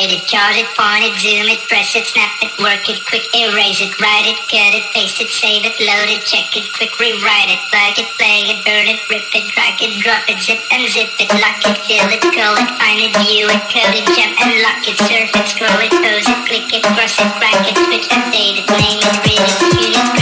save it, jot it, point it, zoom it, press it, snap it, work it, quick erase it, write it, cut it, paste it, save it, load it, check it, quick rewrite it, plug it, play it, burn it, rip it, drag it, drop it, zip and zip it, lock it, fill it, call it, find it, view it, code it, jump and lock it, surf it, scroll it, pose it, click it, cross it, crack it, switch, update it, name it, read it, tune it,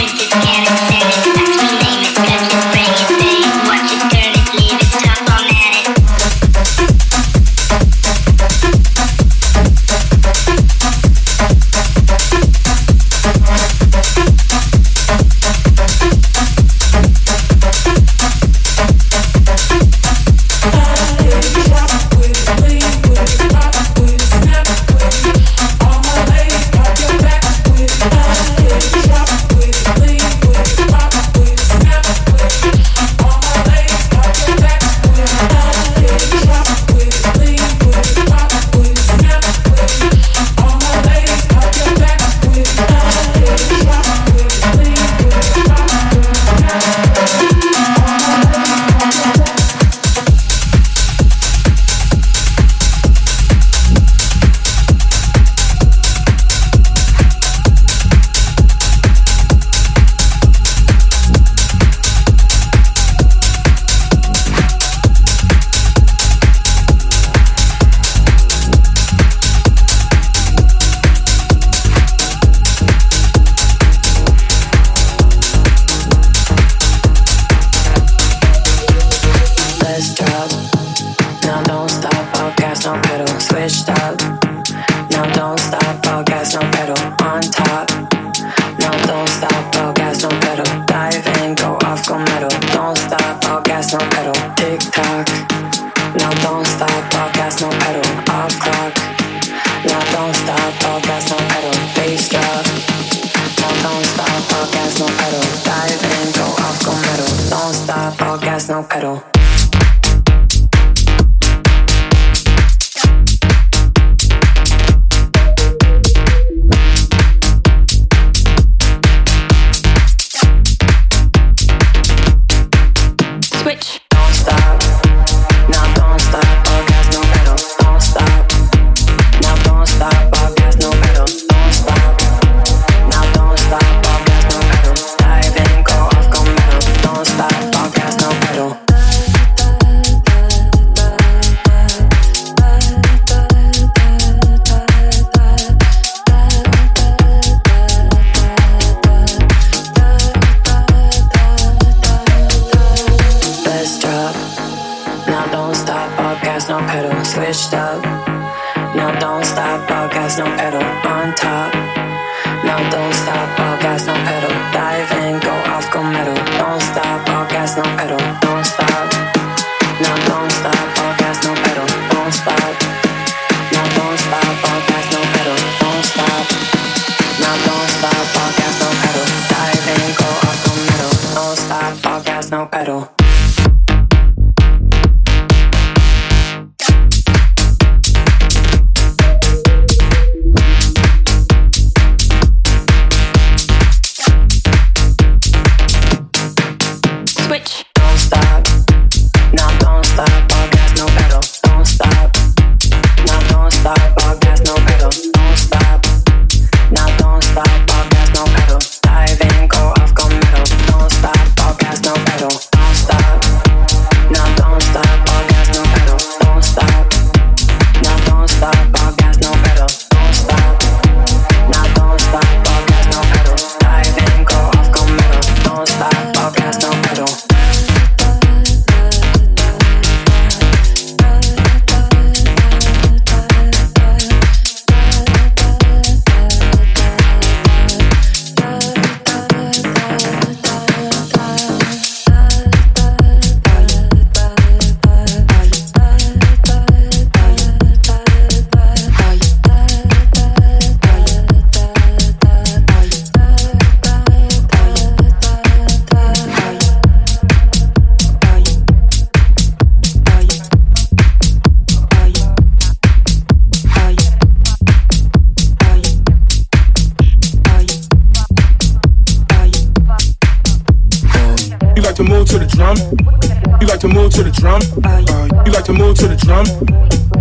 drum.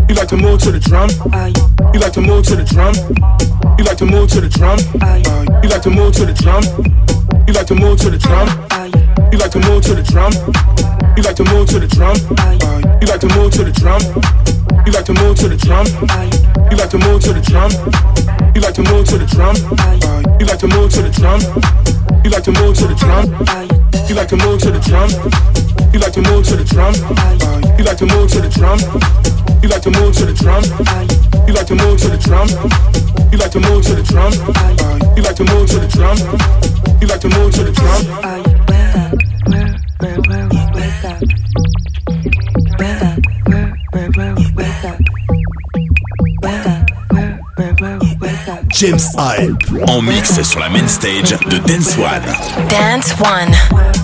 You like to move to the drum. You like to move to the drum. You like to move to the drum. You like to move to the drum. You like to move to the drum. You like to move to the drum. You like to move to the drum. You like to move to the drum. You like to move to the drum. You like to move to the drum. You like to move to the drum. You like to move to the drum. You like to move to the drum. You like to move to the drum. You like to move to the drum. You like to move to the drum. You like to move to the drum. You like to move to the drum. You like to move to the drum. You like to move to the drum. You like to move to the drum. Where, where, where, where, where's that? Where, where, where, where, where's that? James Hype en mix sur la main stage de Dance One. Dance One.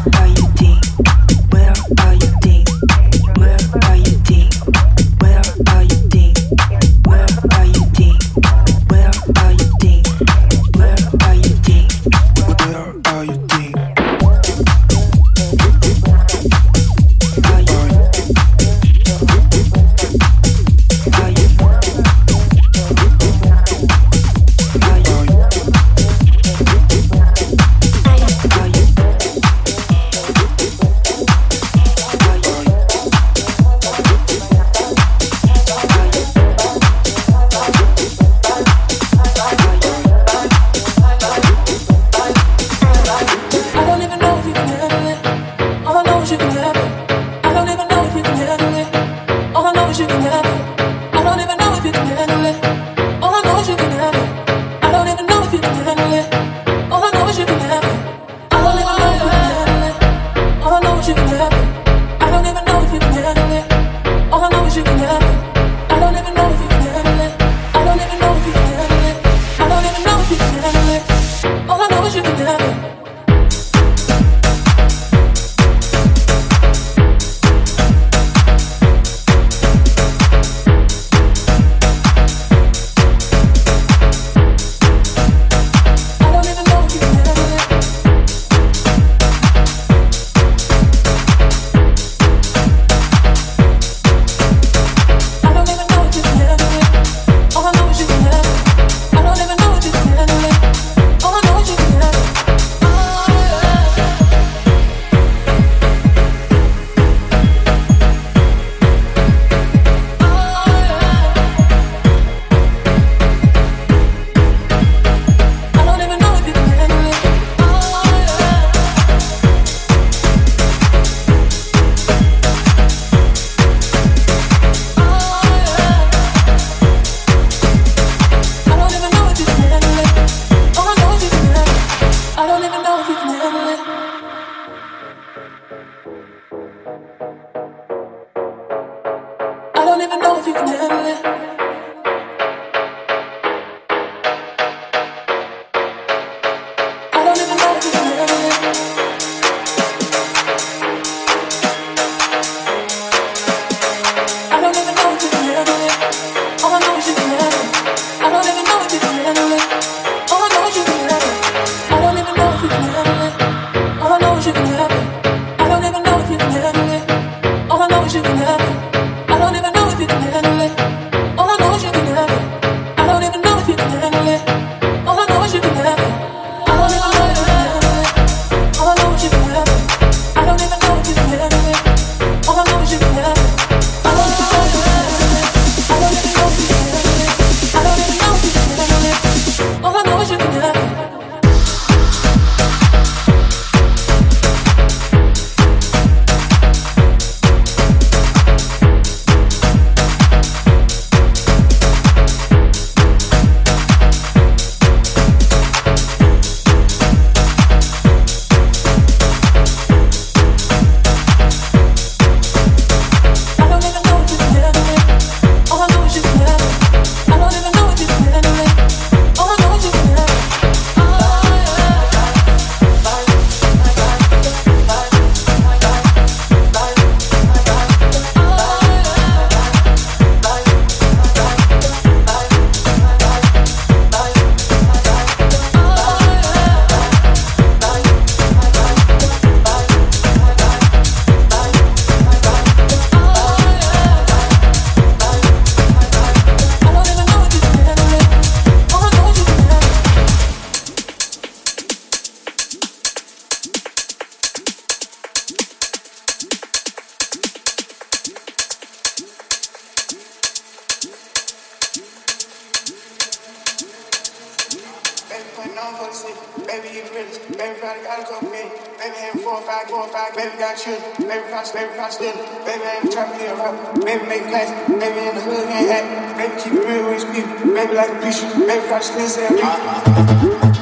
Putting on for the city. Baby, the realest. Baby, probably got a couple million. Baby, having four five, four five. Baby, got children. Baby, probably, baby, probably still. Baby, ain't trapping here, rap. Baby, make class. Baby, in the hood, ain't hat. Baby, keep it real with his people. Baby, like a preacher. Baby, probably still sell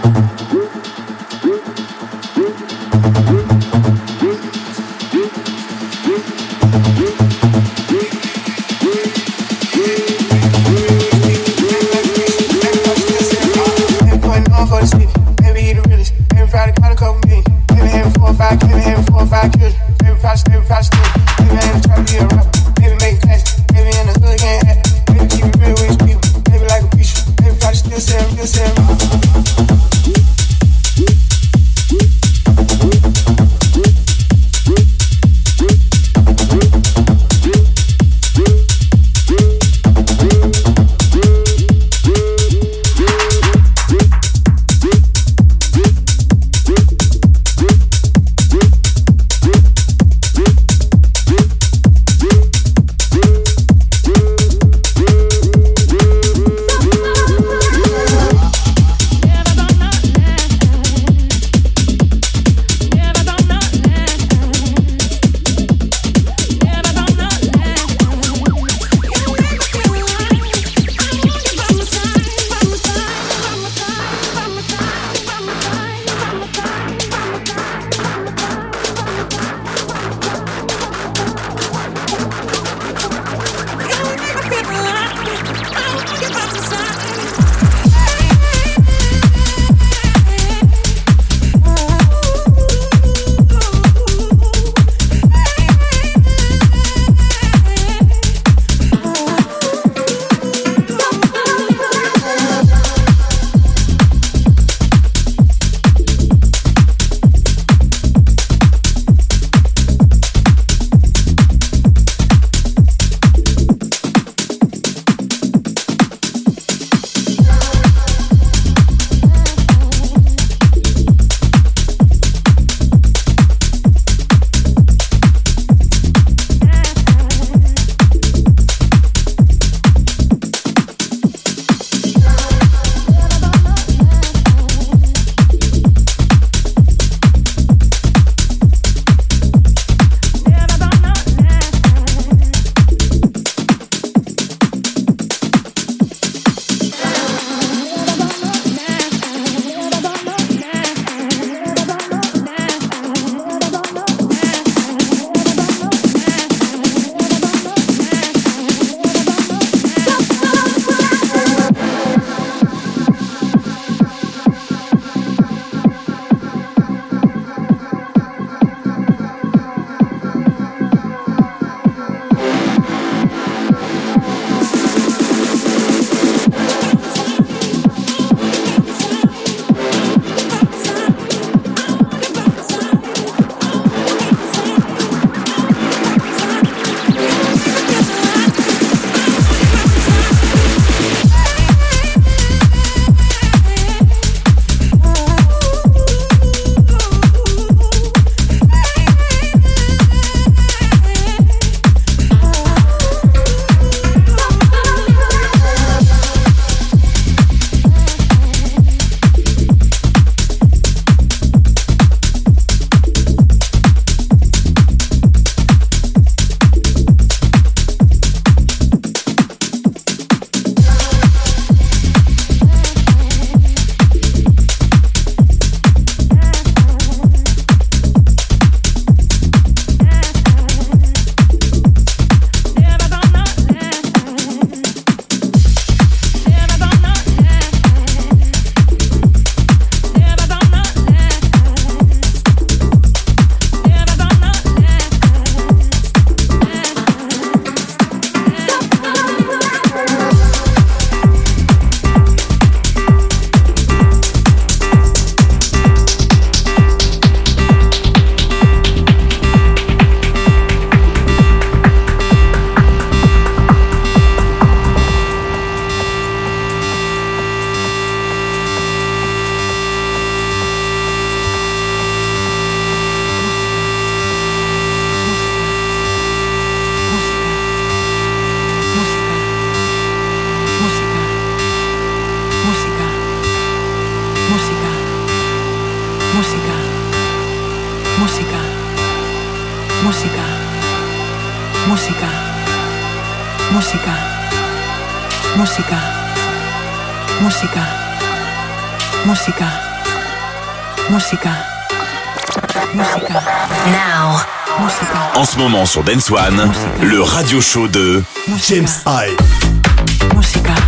sur Dance One, le radio show de James Hyde. Musica.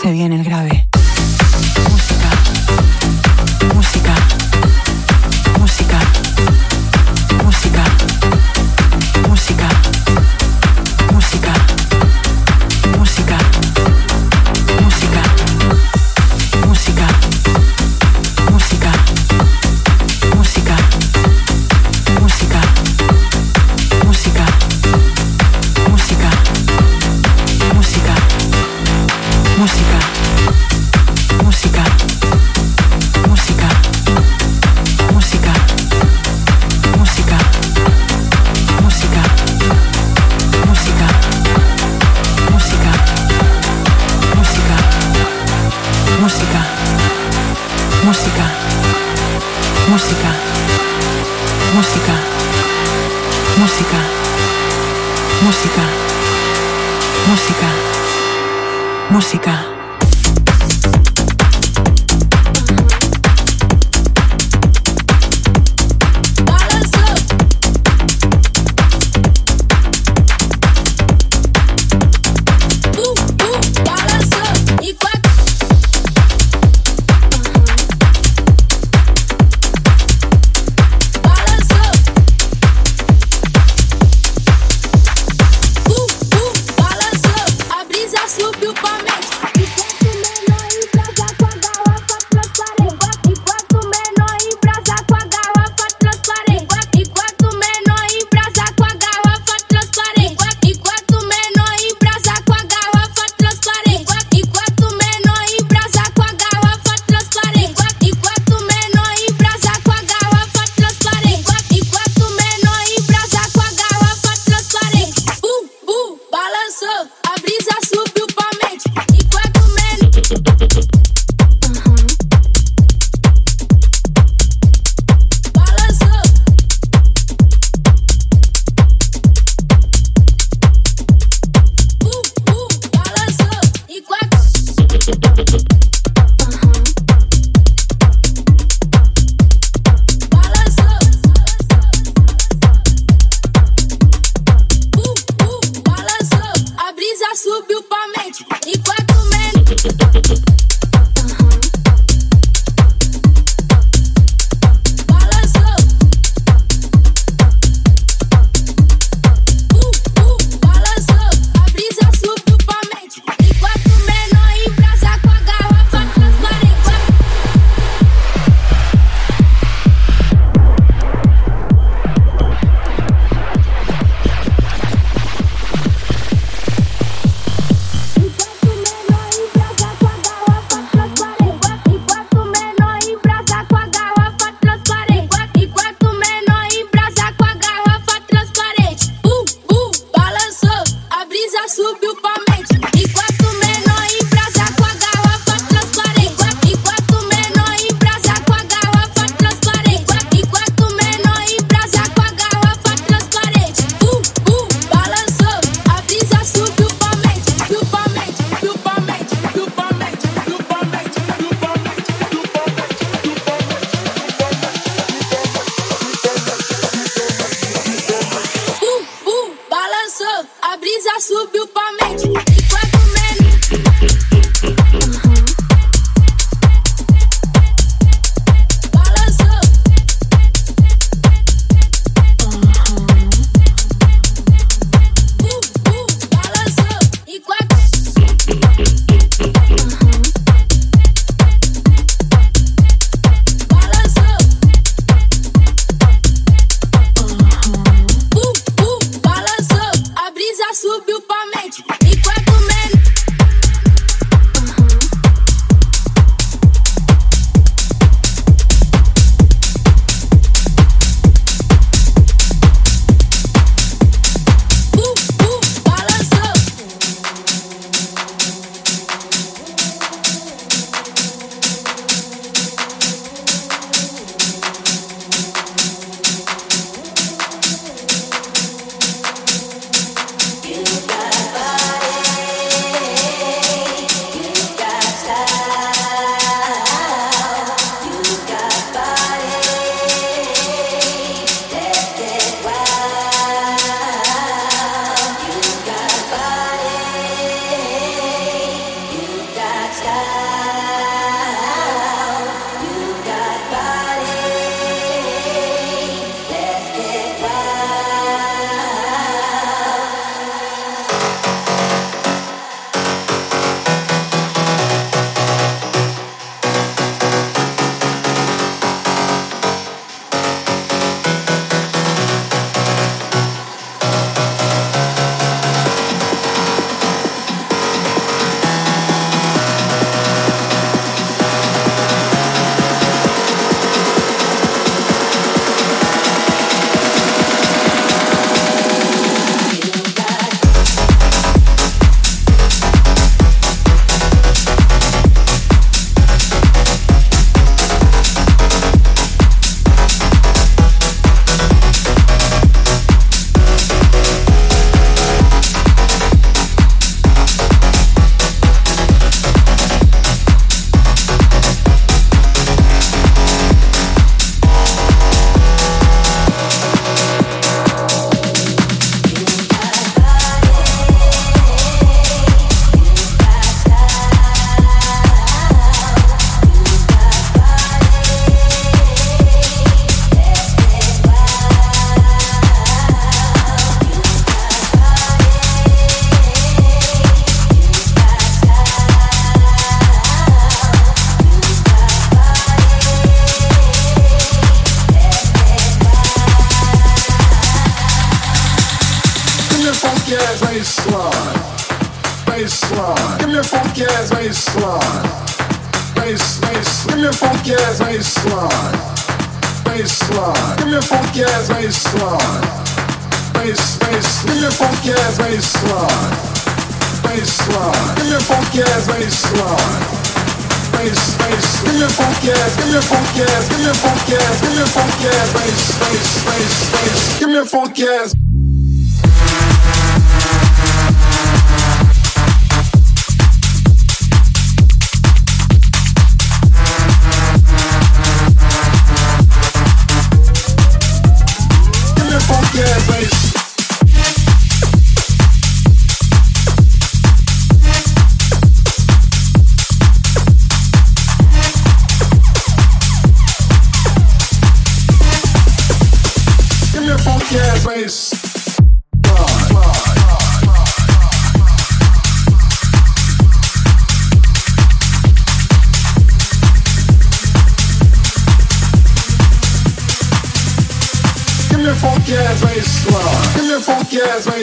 Se viene el grave.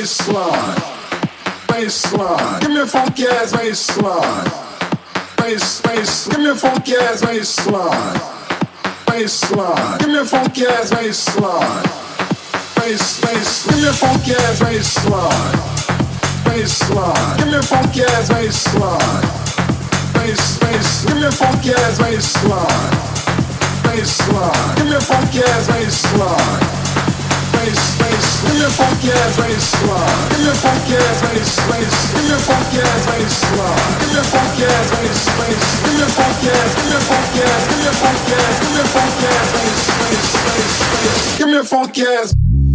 baseline, baseline. Give me a funky ass baseline, bass, bass. Give me a funky ass baseline, baseline. Give me a funky ass baseline, bass, bass. Give me a funky ass baseline, baseline. Give me a funky ass baseline, bass, bass. Give me a funky ass baseline, baseline. Give me a funky ass baseline. Give me a funky ass. Give me a. Give me a funky ass. Give me a funky ass bass, bass, bass, bass. Give me a ass.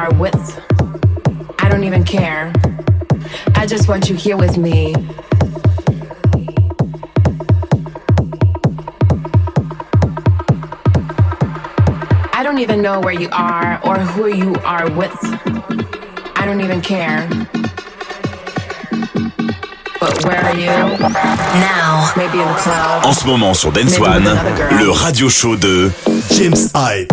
are with. I don't even care. I just want you here with me. I don't even know where you are or who you are with. I don't even care. But where are you? Now. Maybe in the cloud. En ce moment sur Dance One, le radio show de James Hype.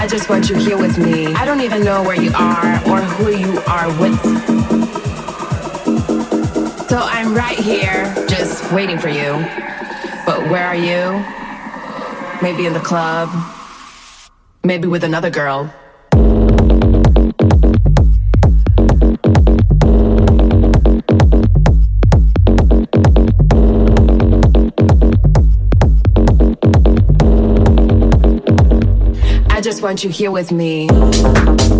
I just want you here with me. I don't even know where you are or who you are with. So I'm right here, just waiting for you. But where are you? Maybe in the club. Maybe with another girl. Just want you here with me.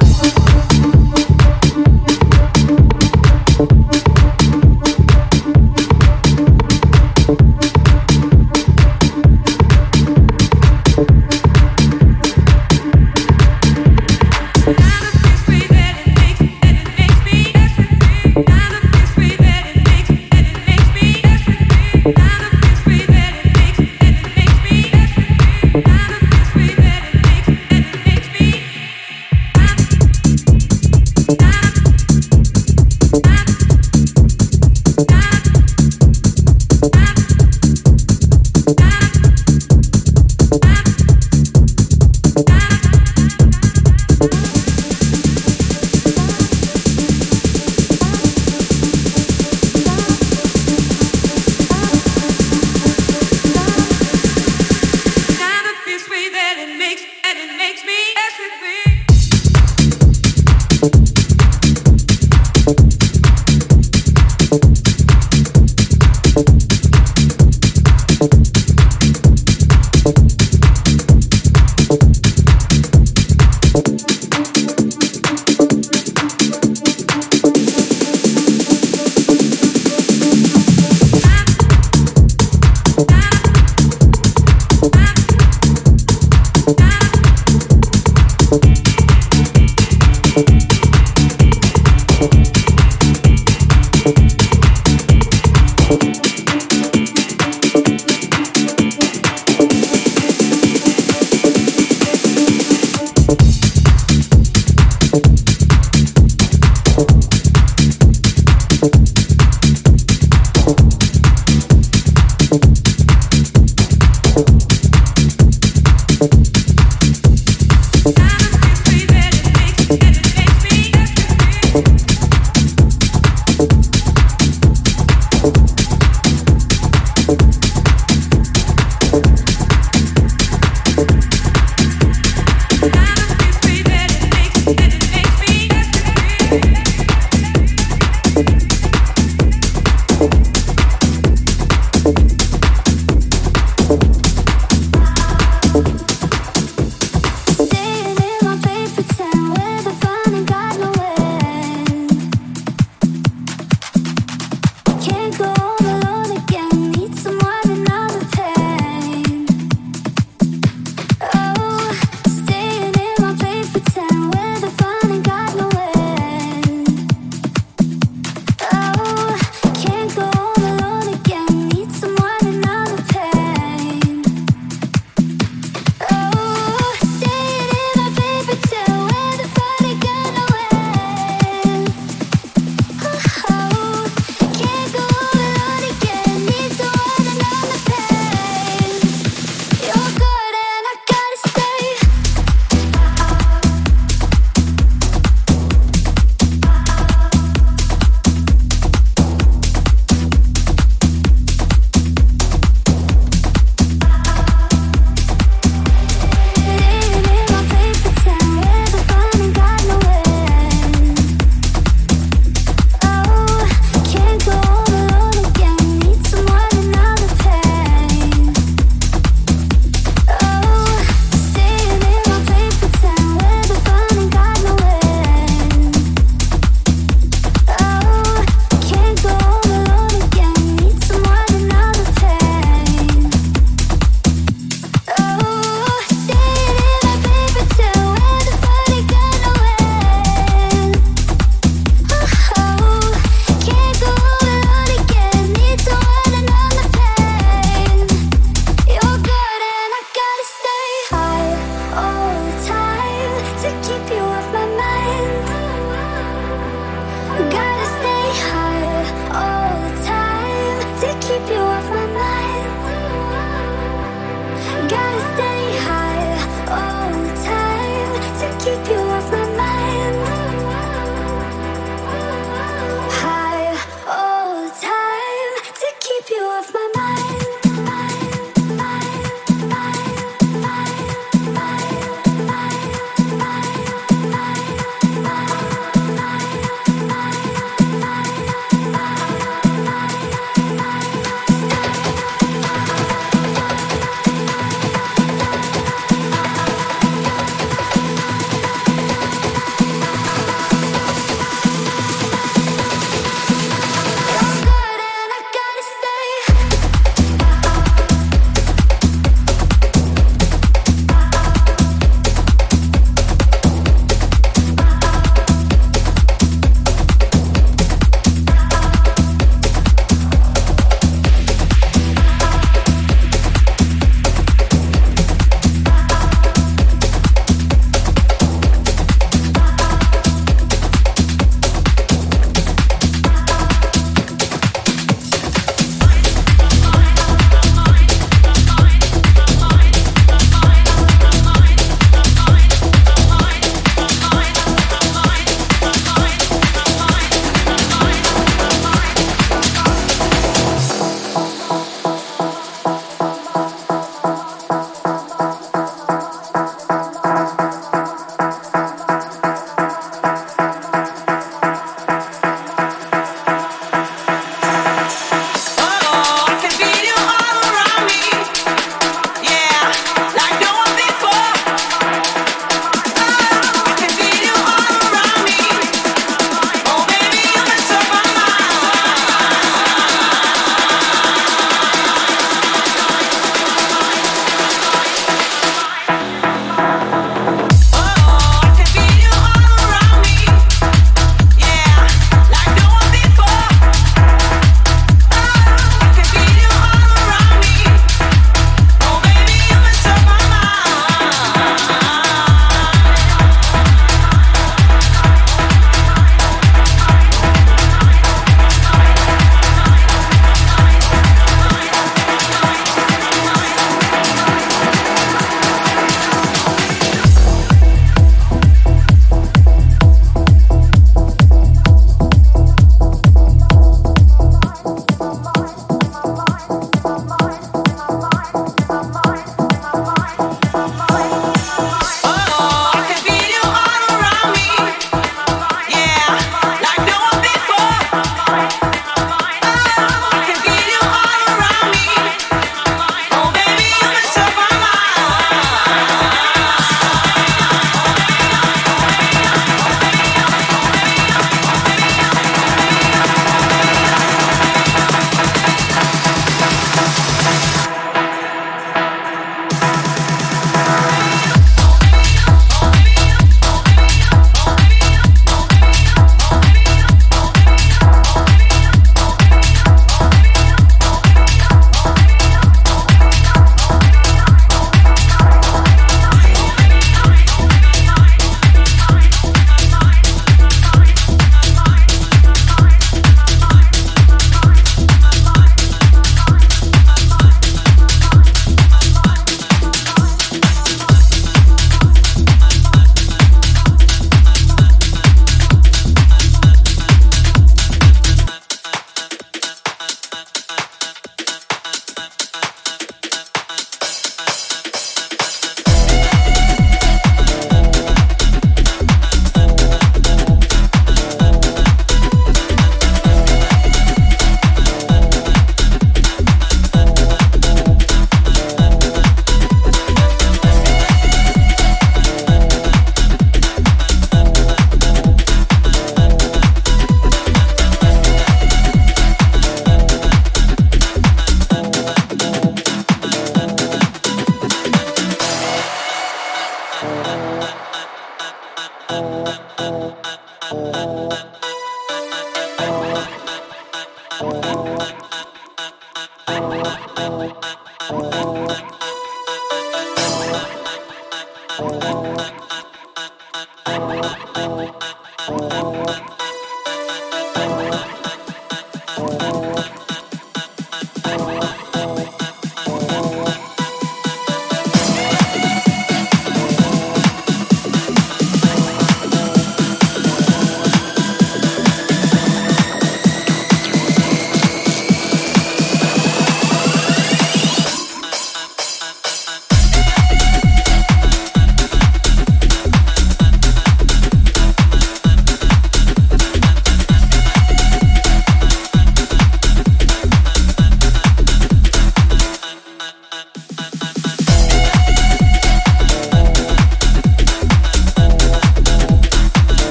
makes, and it makes me everything.